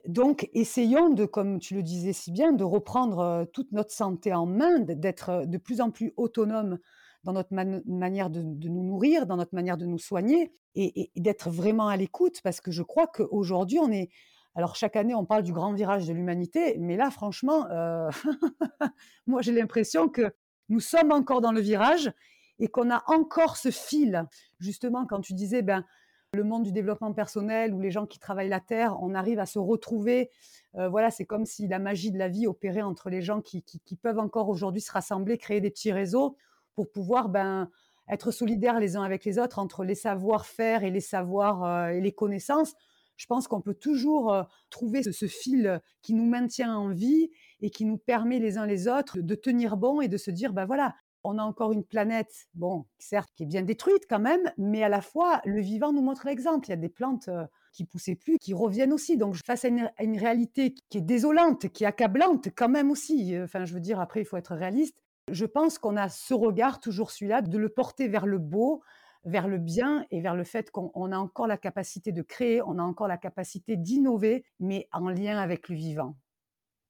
Donc, essayons de, comme tu le disais si bien, de reprendre euh, toute notre santé en main, d'être euh, de plus en plus autonome dans notre manière de, nous nourrir, dans notre manière de nous soigner, et d'être vraiment à l'écoute, parce que je crois qu'aujourd'hui, on est, alors chaque année, on parle du grand virage de l'humanité, mais là, franchement, euh, moi j'ai l'impression que nous sommes encore dans le virage et qu'on a encore ce fil. Justement, quand tu disais, ben, le monde du développement personnel ou les gens qui travaillent la terre, on arrive à se retrouver. Euh, voilà, c'est comme si la magie de la vie opérait entre les gens qui, peuvent encore aujourd'hui se rassembler, créer des petits réseaux pour pouvoir ben, être solidaires les uns avec les autres entre les savoir-faire et les savoirs euh, et les connaissances je pense qu'on peut toujours trouver ce, fil qui nous maintient en vie et qui nous permet les uns les autres de tenir bon et de se dire, ben voilà, on a encore une planète, bon, certes, qui est bien détruite quand même, mais à la fois, le vivant nous montre l'exemple. Il y a des plantes qui poussaient plus, qui reviennent aussi. Donc, face à une, réalité qui est désolante, qui est accablante quand même aussi, enfin, je veux dire, après, il faut être réaliste. Je pense qu'on a ce regard, toujours celui-là, de le porter vers le beau, vers le bien et vers le fait qu'on a encore la capacité de créer, on a encore la capacité d'innover, mais en lien avec le vivant.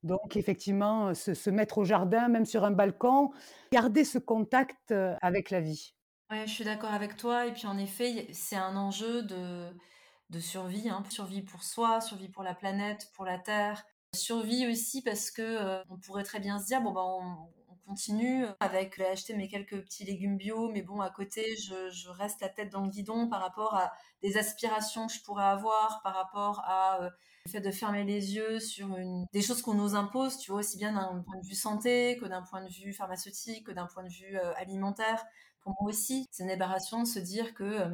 Donc effectivement, se, mettre au jardin, même sur un balcon, garder ce contact euh, avec la vie. Ouais, je suis d'accord avec toi. Et puis en effet, c'est un enjeu de, survie, hein. survie pour soi, survie pour la planète, pour la Terre, survie aussi parce que euh, on pourrait très bien se dire bon ben on, continue avec acheter mes quelques petits légumes bio, mais bon, à côté, je, reste la tête dans le guidon par rapport à des aspirations que je pourrais avoir, par rapport à euh, le fait de fermer les yeux sur des choses qu'on nous impose, tu vois, aussi bien d'un point de vue santé que d'un point de vue pharmaceutique, que d'un point de vue euh, alimentaire. Pour moi aussi, c'est une aberration de se dire que euh,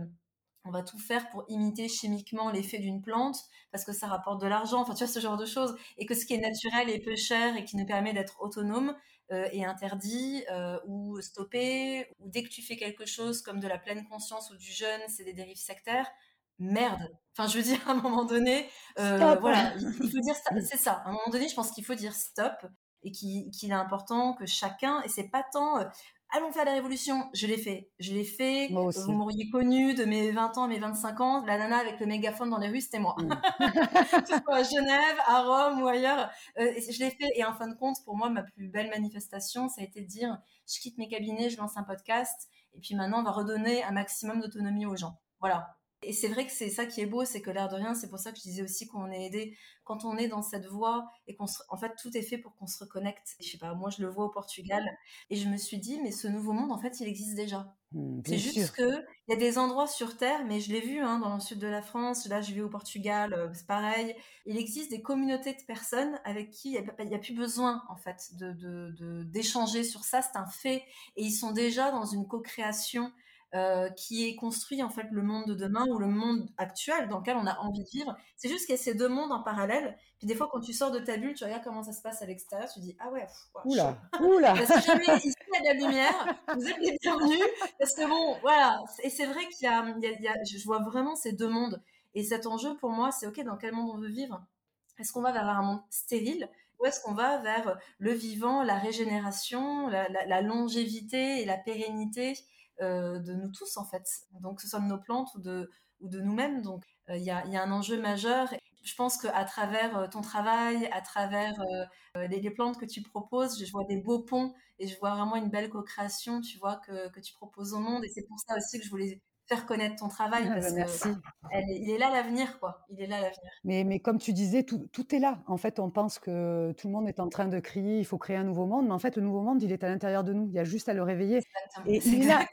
on va tout faire pour imiter chimiquement l'effet d'une plante parce que ça rapporte de l'argent, enfin tu vois ce genre de choses, et que ce qui est naturel et peu cher et qui nous permet d'être autonome euh, est interdit euh, ou stoppé, ou dès que tu fais quelque chose comme de la pleine conscience ou du jeûne, c'est des dérives sectaires. Merde. Enfin, je veux dire, à un moment donné, euh, voilà, il, faut dire ça. C'est ça. À un moment donné, je pense qu'il faut dire stop et qu'il est important que chacun, et c'est pas tant allons faire la révolution. Je l'ai fait. Je l'ai fait. Vous m'auriez connu de mes 20 ans à mes 25 ans. La nana avec le mégaphone dans les rues, c'était moi. Mm. à Genève, à Rome ou ailleurs. Euh, je l'ai fait. Et en fin de compte, pour moi, ma plus belle manifestation, ça a été de dire, je quitte mes cabinets, je lance un podcast. Et puis maintenant, on va redonner un maximum d'autonomie aux gens. Voilà. Et c'est vrai que c'est ça qui est beau, c'est que l'air de rien, c'est pour ça que je disais aussi qu'on est aidé quand on est dans cette voie et qu'on se... en fait tout est fait pour qu'on se reconnecte. Je sais pas, moi je le vois au Portugal et je me suis dit mais ce nouveau monde en fait il existe déjà. Mmh, C'est bien sûr. juste qu'il y a des endroits sur terre, mais je l'ai vu, hein, dans le sud de la France, là je vais au Portugal, heu, c'est pareil. Il existe des communautés de personnes avec qui il y a il plus besoin en fait de d'échanger sur ça, c'est un fait et ils sont déjà dans une co-création, heu, qui est construit en fait le monde de demain ou le monde actuel dans lequel on a envie de vivre. C'est juste qu'il y a ces 2 mondes en parallèle, puis des fois quand tu sors de ta bulle, tu regardes comment ça se passe à l'extérieur, tu dis: «Ah ouais, pff, waouh, Ouh chaud». là! Ouh là! Bah, si jamais ici il y a de la lumière, vous êtes les bienvenus parce que bon, voilà. Et c'est vrai qu'il y a, il y a- il y a- je vois vraiment ces deux mondes. Et cet enjeu pour moi, c'est ok, dans quel monde on veut vivre? Est-ce qu'on va vers un monde stérile ou est-ce qu'on va vers le vivant, la régénération, la, la- la longévité et la pérennité? Euh, de nous tous en fait. Donc que ce soit de nos plantes ou de, ou de nous-mêmes. Donc euh, il y, a, y a un enjeu majeur. Je pense qu'à travers euh, ton travail, à travers les, les plantes que tu proposes, je vois des beaux ponts et je vois vraiment une belle co-création, tu vois, que, que tu proposes au monde. Et c'est pour ça aussi que je voulais faire connaître ton travail Ah bah, parce que merci. elle il est là l'avenir, quoi. Il est là l'avenir. Mais mais comme tu disais, tout tout est là. En fait, on pense que tout le monde est en train de crier: «Il faut créer un nouveau monde», mais en fait, le nouveau monde, il est à l'intérieur de nous. Il y a juste à le réveiller et il est là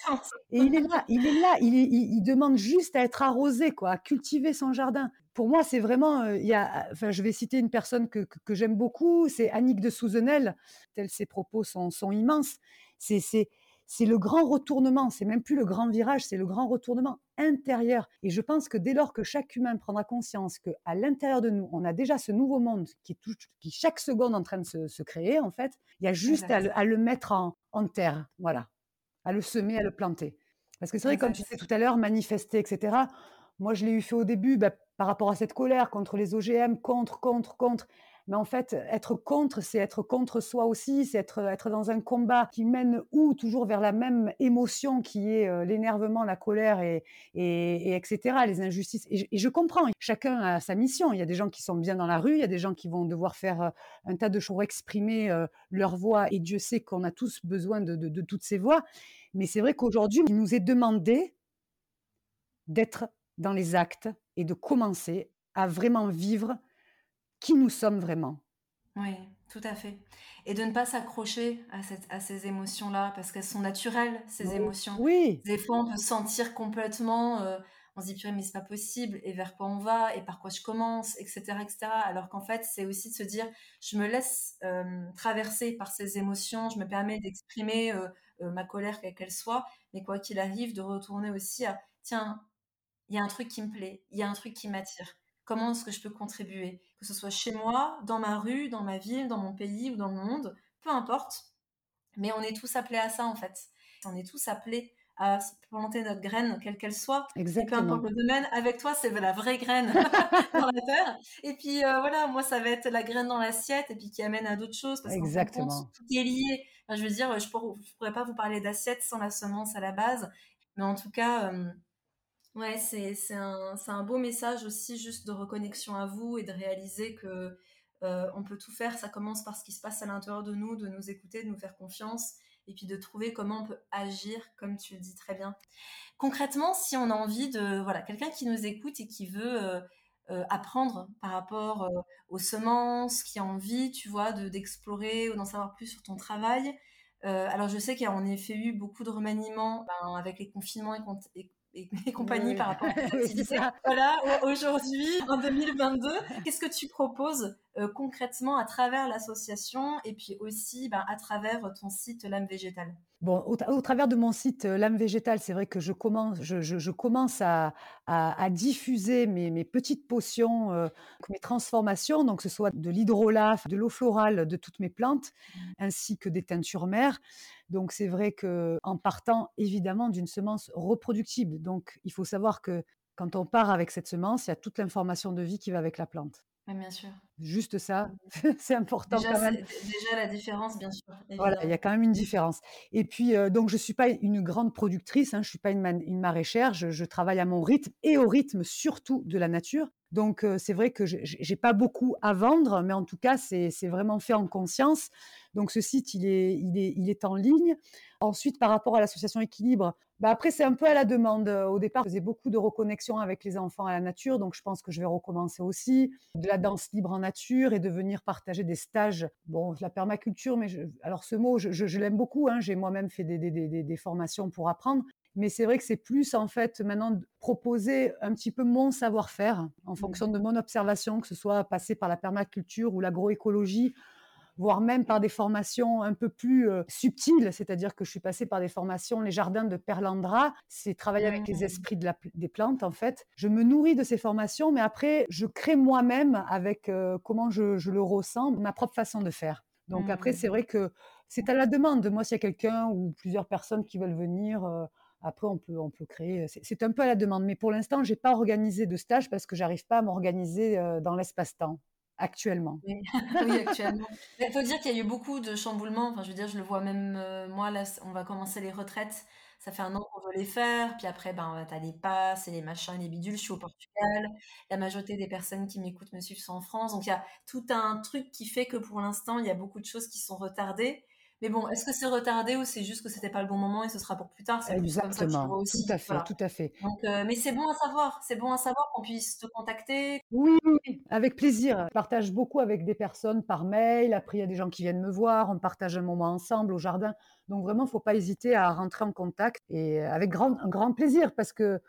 et il est là il est là, il est il il demande juste à être arrosé, quoi, à cultiver son jardin. Pour moi, c'est vraiment, heu, il y a enfin, je vais citer une personne que que que j'aime beaucoup, c'est Annick de Souzenel, tels ses propos sont sont immenses. C'est c'est c'est le grand retournement, c'est même plus le grand virage, c'est le grand retournement intérieur et je pense que dès lors que chaque humain prendra conscience qu'à l'intérieur de nous, on a déjà ce nouveau monde qui est tout qui chaque seconde en train de se se créer, en fait, il y a juste à le à le mettre en en terre, voilà, à le semer, à le planter. Parce que c'est vrai, comme tu disais tout à l'heure, manifester, et cetera. Moi, je l'ai eu fait au début, bah, par rapport à cette colère contre les OGM, contre, contre, contre. Mais en fait, être contre, c'est être contre soi aussi, c'est être, être dans un combat qui mène où toujours vers la même émotion qui est euh, l'énervement, la colère et, et, et etc., les injustices. Et je, comprends, chacun a sa mission. Il y a des gens qui sont bien dans la rue, il y a des gens qui vont devoir faire euh, un tas de choses, exprimer euh, leur voix, et Dieu sait qu'on a tous besoin de toutes ces voix. Mais c'est vrai qu'aujourd'hui, il nous est demandé d'être dans les actes et de commencer à vraiment vivre qui nous sommes vraiment. Oui, tout à fait. Et de ne pas s'accrocher à, cette, à ces émotions-là, parce qu'elles sont naturelles, ces Oui, émotions. oui, Des fois, on peut se sentir complètement, euh, on se dit, purée, mais c'est pas possible, et vers quoi on va, et par quoi je commence, etc., etc. Alors qu'en fait, c'est aussi de se dire, je me laisse euh, traverser par ces émotions, je me permets d'exprimer euh, ma colère, quelle qu'elle soit, mais quoi qu'il arrive, de retourner aussi à, tiens, il y a un truc qui me plaît, il y a un truc qui m'attire. Comment est-ce que je peux contribuer? Que ce soit chez moi, dans ma rue, dans ma ville, dans mon pays ou dans le monde, peu importe. Mais on est tous appelés à ça en fait. On est tous appelés à planter notre graine, quelle qu'elle soit. Et peu importe exactement. le domaine, avec toi, c'est la vraie graine dans la terre. Et puis euh, voilà, moi, ça va être la graine dans l'assiette et puis qui amène à d'autres choses parce compte, Exactement. tout est lié. Enfin, je veux dire, je pourrais, je pourrais pas vous parler d'assiette sans la semence à la base. Mais en tout cas, euh, Ouais, c'est c'est un, c'est un beau message aussi juste de reconnexion à vous et de réaliser que euh, on peut tout faire. Ça commence par ce qui se passe à l'intérieur de nous, de nous écouter, de nous faire confiance et puis de trouver comment on peut agir, comme tu le dis très bien. Concrètement, si on a envie de, voilà, quelqu'un qui nous écoute et qui veut euh, euh, apprendre par rapport aux semences, qui a envie, tu vois, de d'explorer ou d'en savoir plus sur ton travail. Alors je sais qu'il y a en effet eu beaucoup de remaniements ben, avec les confinements et, cont- et et, compagnie oui, par rapport à oui, ça. Voilà, au- aujourd'hui, en 2022, qu'est-ce que tu proposes euh, concrètement à travers l'association et puis aussi ben, à travers ton site L'âme végétale? Bon, au, tra- au travers de mon site euh, L'âme végétale, c'est vrai que je commence, je, je- je commence à, à- à diffuser mes, mes petites potions, euh, mes transformations, donc que ce soit de l'hydrolat, de l'eau florale de toutes mes plantes, ainsi que des teintures mères. Donc c'est vrai que en partant évidemment d'une semence reproductible, donc il faut savoir que quand on part avec cette semence, il y a toute l'information de vie qui va avec la plante. Oui, bien sûr. Juste ça, c'est important Déjà, quand même. c'est déjà la différence, bien sûr, Voilà, il y a quand même une différence. Et puis, donc je suis pas une grande productrice, hein, je suis pas une maraîchère, je je travaille à mon rythme et au rythme surtout de la nature. Donc, heu, c'est vrai que j'ai pas beaucoup à vendre, mais en tout cas, c'est vraiment fait en conscience. Donc ce site, il est il est il est en ligne. Ensuite, par rapport à l'association Équilibre, bah, après c'est un peu à la demande. Au départ, je faisais beaucoup de reconnexion avec les enfants à la nature, donc je pense que je vais recommencer aussi. De la danse libre en nature et de venir partager des stages. Bon, la permaculture, mais alors ce mot, je je l'aime beaucoup, hein, j'ai moi-même fait des des des des formations pour apprendre. Mais c'est vrai que c'est plus en fait maintenant de proposer un petit peu mon savoir-faire en fonction de mon observation, que ce soit passé par la permaculture ou l'agroécologie, voire même par des formations un peu plus euh, subtiles, c'est-à-dire que je suis passée par des formations, les jardins de Perlandra, c'est travailler avec les Mmh. esprits de la- des plantes en fait. Je me nourris de ces formations, mais après, je crée moi-même avec euh, comment je, je le ressens, ma propre façon de faire. Donc après, Mmh. c'est vrai que c'est à la demande. Moi, s'il y a quelqu'un ou plusieurs personnes qui veulent venir, euh, après, on peut, on peut créer. C'est c'est un peu à la demande. Mais pour l'instant, j'ai pas organisé de stage parce que j'arrive pas à m'organiser euh, dans l'espace-temps actuellement. Oui, actuellement. Il faut dire qu'il y a eu beaucoup de chamboulements. Enfin, je veux dire, je le vois même euh, moi, là, on va commencer les retraites. Ça fait un an qu'on veut les faire. Puis après, ben, t'as les passes et les machins, les bidules. Je suis au Portugal. La majorité des personnes qui m'écoutent me suivent sont en France. Donc, il y a tout un truc qui fait que pour l'instant, il y a beaucoup de choses qui sont retardées. Mais bon, est-ce que c'est retardé ou c'est juste que c'était pas le bon moment et ce sera pour plus tard? C'est plus comme ça que je le Exactement. Tout à fait, Voilà. tout à fait. Donc, euh, mais c'est bon à savoir. C'est bon à savoir qu'on puisse te contacter. Oui, avec plaisir. Je partage beaucoup avec des personnes par mail. Après, il y a des gens qui viennent me voir. On partage un moment ensemble au jardin. Donc vraiment, faut pas hésiter à rentrer en contact et avec grand, un grand plaisir parce que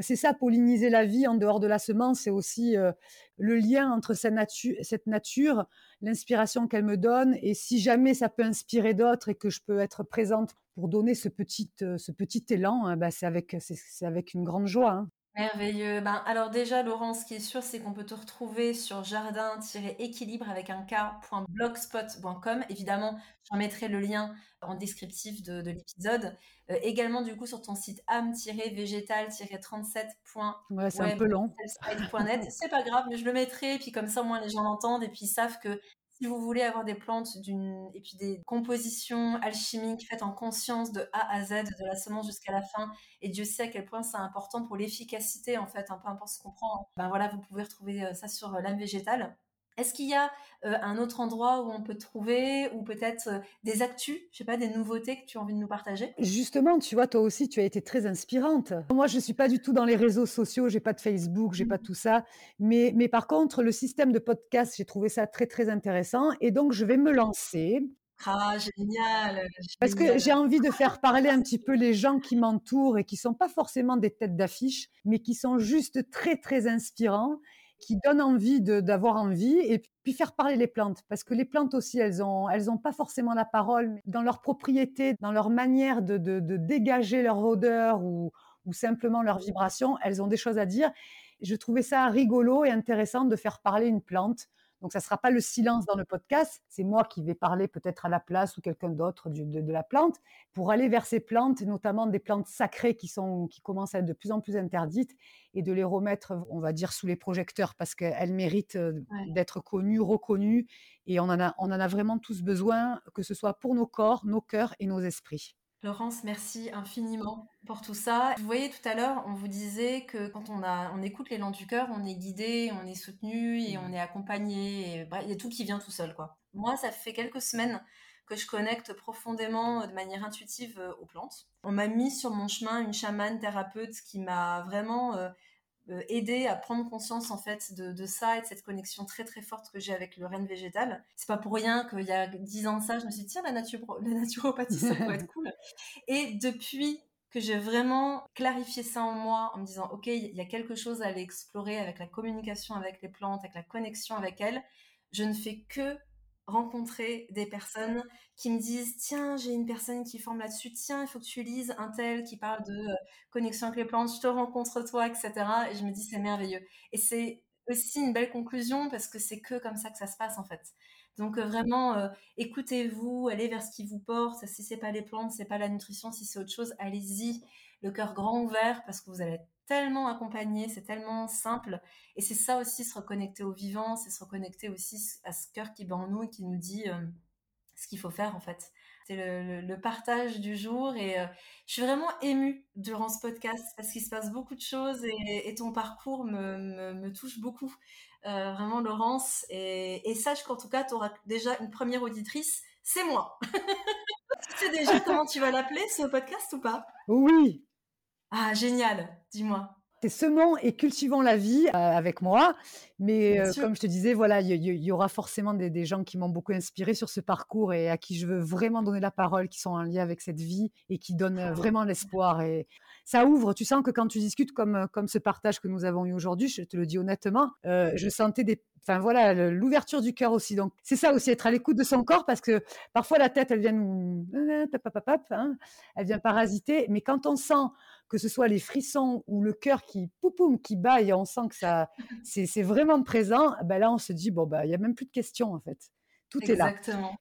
c'est ça, polliniser la vie en dehors de la semence, c'est aussi euh, le lien entre cette, natu- cette nature, l'inspiration qu'elle me donne, et si jamais ça peut inspirer d'autres et que je peux être présente pour donner ce petit, euh, ce petit élan, hein, bah, c'est avec, c'est, c'est avec une grande joie. hein. Merveilleux. Ben, alors déjà, Laurence, ce qui est sûr, c'est qu'on peut te retrouver sur jardin-équilibre avec un k.blogspot.com. Évidemment, j'en mettrai le lien en descriptif de, de l'épisode. Euh, également, du coup, sur ton site âme-végétal-37.web Ouais, c'est un peu long. C'est pas grave, mais je le mettrai, puis comme ça, au moins, les gens l'entendent, et puis ils savent que si vous voulez avoir des plantes d'une, et puis des compositions alchimiques faites en conscience de A à Z, de la semence jusqu'à la fin, et Dieu sait à quel point c'est important pour l'efficacité, en fait, hein, peu importe ce qu'on prend. Ben voilà, vous pouvez retrouver euh, ça sur euh, l'âme végétale. Est-ce qu'il y a euh, un autre endroit où on peut te trouver, ou peut-être euh, des actus, je sais pas, des nouveautés que tu as envie de nous partager? Justement, tu vois, toi aussi, tu as été très inspirante. Moi, je suis pas du tout dans les réseaux sociaux, j'ai pas de Facebook, j'ai pas tout ça. Mais, mais par contre, le système de podcast, j'ai trouvé ça très, très intéressant. Et donc, je vais me lancer Ah, génial, parce que génial. j'ai envie de faire parler un petit peu les gens qui m'entourent et qui sont pas forcément des têtes d'affiche, mais qui sont juste très, très inspirants, qui donnent envie d'avoir envie et puis faire parler les plantes. Parce que les plantes aussi, elles ont, elles ont pas forcément la parole, mais dans leur propriété, dans leur manière de dégager leur odeur ou, ou simplement leur vibration, elles ont des choses à dire. Je trouvais ça rigolo et intéressant de faire parler une plante. Donc, ça ne sera pas le silence dans le podcast. C'est moi qui vais parler peut-être à la place ou quelqu'un d'autre de, de la plante pour aller vers ces plantes, notamment des plantes sacrées qui, sont, qui commencent à être de plus en plus interdites et de les remettre, on va dire, sous les projecteurs parce qu'elles méritent euh, Ouais. d'être connues, reconnues. Et on en, a, on en a vraiment tous besoin, que ce soit pour nos corps, nos cœurs et nos esprits. Laurence, merci infiniment pour tout ça. Vous voyez, tout à l'heure, on vous disait que quand on, a, on écoute l'élan du cœur, on est guidé, on est soutenu et on est accompagné. Et, il y a tout qui vient tout seul, quoi. Moi, ça fait quelques semaines que je connecte profondément, de manière intuitive, euh, aux plantes. On m'a mis sur mon chemin une chamane thérapeute qui m'a vraiment euh, euh, aidé à prendre conscience en fait de, de ça et de cette connexion très très forte que j'ai avec le renne végétal. C'est pas pour rien qu'il y a dix ans de ça, je me suis dit tiens la, naturo- la naturopathie ça pourrait être cool. Et depuis que j'ai vraiment clarifié ça en moi, en me disant, OK, il y a quelque chose à aller explorer avec la communication avec les plantes, avec la connexion avec elles, je ne fais que rencontrer des personnes qui me disent, tiens, j'ai une personne qui forme là-dessus, tiens, il faut que tu lises un tel qui parle de euh, connexion avec les plantes, je te rencontre toi, etc. Et je me dis, c'est merveilleux. Et c'est aussi une belle conclusion parce que c'est que comme ça que ça se passe en fait. Donc euh, vraiment, euh, écoutez-vous, allez vers ce qui vous porte. Si c'est pas les plantes, c'est pas la nutrition, si c'est autre chose, allez-y, le cœur grand ouvert, parce que vous allez être tellement accompagné, c'est tellement simple. Et c'est ça aussi, se reconnecter au vivant, c'est se reconnecter aussi à ce cœur qui bat en nous et qui nous dit euh, ce qu'il faut faire en fait. C'est le, partage du jour et euh, je suis vraiment émue durant ce podcast parce qu'il se passe beaucoup de choses et, ton parcours me touche beaucoup. Euh, vraiment Laurence et, et sache qu'en tout cas tu auras déjà une première auditrice c'est moi tu sais déjà comment tu vas l'appeler ce podcast ou pas? Oui ah génial dis-moi C'est semons et cultivons la vie euh, avec moi. Mais euh, comme je te disais, voilà, il y, aura forcément des, gens qui m'ont beaucoup inspiré sur ce parcours et à qui je veux vraiment donner la parole, qui sont en lien avec cette vie et qui donnent euh, vraiment l'espoir. Et ça ouvre. Tu sens que quand tu discutes comme, comme ce partage que nous avons eu aujourd'hui, je te le dis honnêtement, je sentais des, enfin voilà, l'ouverture du cœur aussi. Donc c'est ça aussi, être à l'écoute de son corps parce que parfois la tête, elle vient nous, hein, elle vient parasiter. Mais quand on sent que ce soit les frissons ou le cœur qui poupoum, qui bat et on sent que ça, c'est vraiment présent, ben là on se dit bon bah il y a même plus de questions en fait. Tout est là.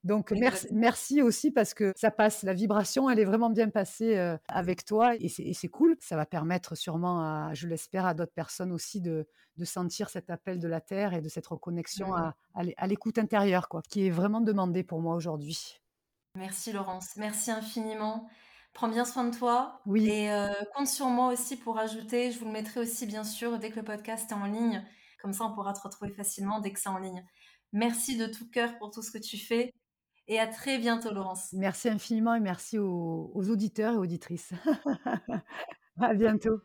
Donc merci, merci aussi parce que ça passe, la vibration, elle est vraiment bien passée euh, avec toi et c'est cool. Ça va permettre sûrement, à, je l'espère, à d'autres personnes aussi de, de, sentir cet appel de la terre et de cette reconnexion à, à l'écoute intérieure, quoi, qui est vraiment demandée pour moi aujourd'hui. Merci Laurence, merci infiniment. Prends bien soin de toi. Oui. Et euh, compte sur moi aussi pour ajouter. Je vous le mettrai aussi, bien sûr, dès que le podcast est en ligne. Comme ça, on pourra te retrouver facilement dès que c'est en ligne. Merci de tout cœur pour tout ce que tu fais. Et à très bientôt, Laurence. Merci infiniment et merci aux, aux auditeurs et auditrices. à bientôt.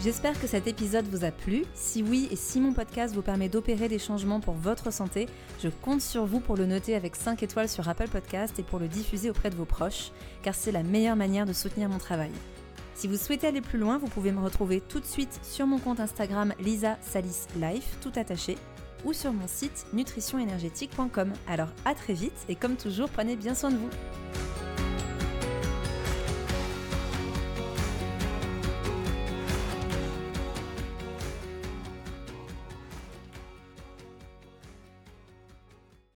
J'espère que cet épisode vous a plu. Si oui et si mon podcast vous permet d'opérer des changements pour votre santé, je compte sur vous pour le noter avec 5 étoiles sur Apple Podcast et pour le diffuser auprès de vos proches, car c'est la meilleure manière de soutenir mon travail. Si vous souhaitez aller plus loin, vous pouvez me retrouver tout de suite sur mon compte Instagram Lisa Salis Life, tout attaché, ou sur mon site nutritionénergétique.com. Alors à très vite et comme toujours, prenez bien soin de vous.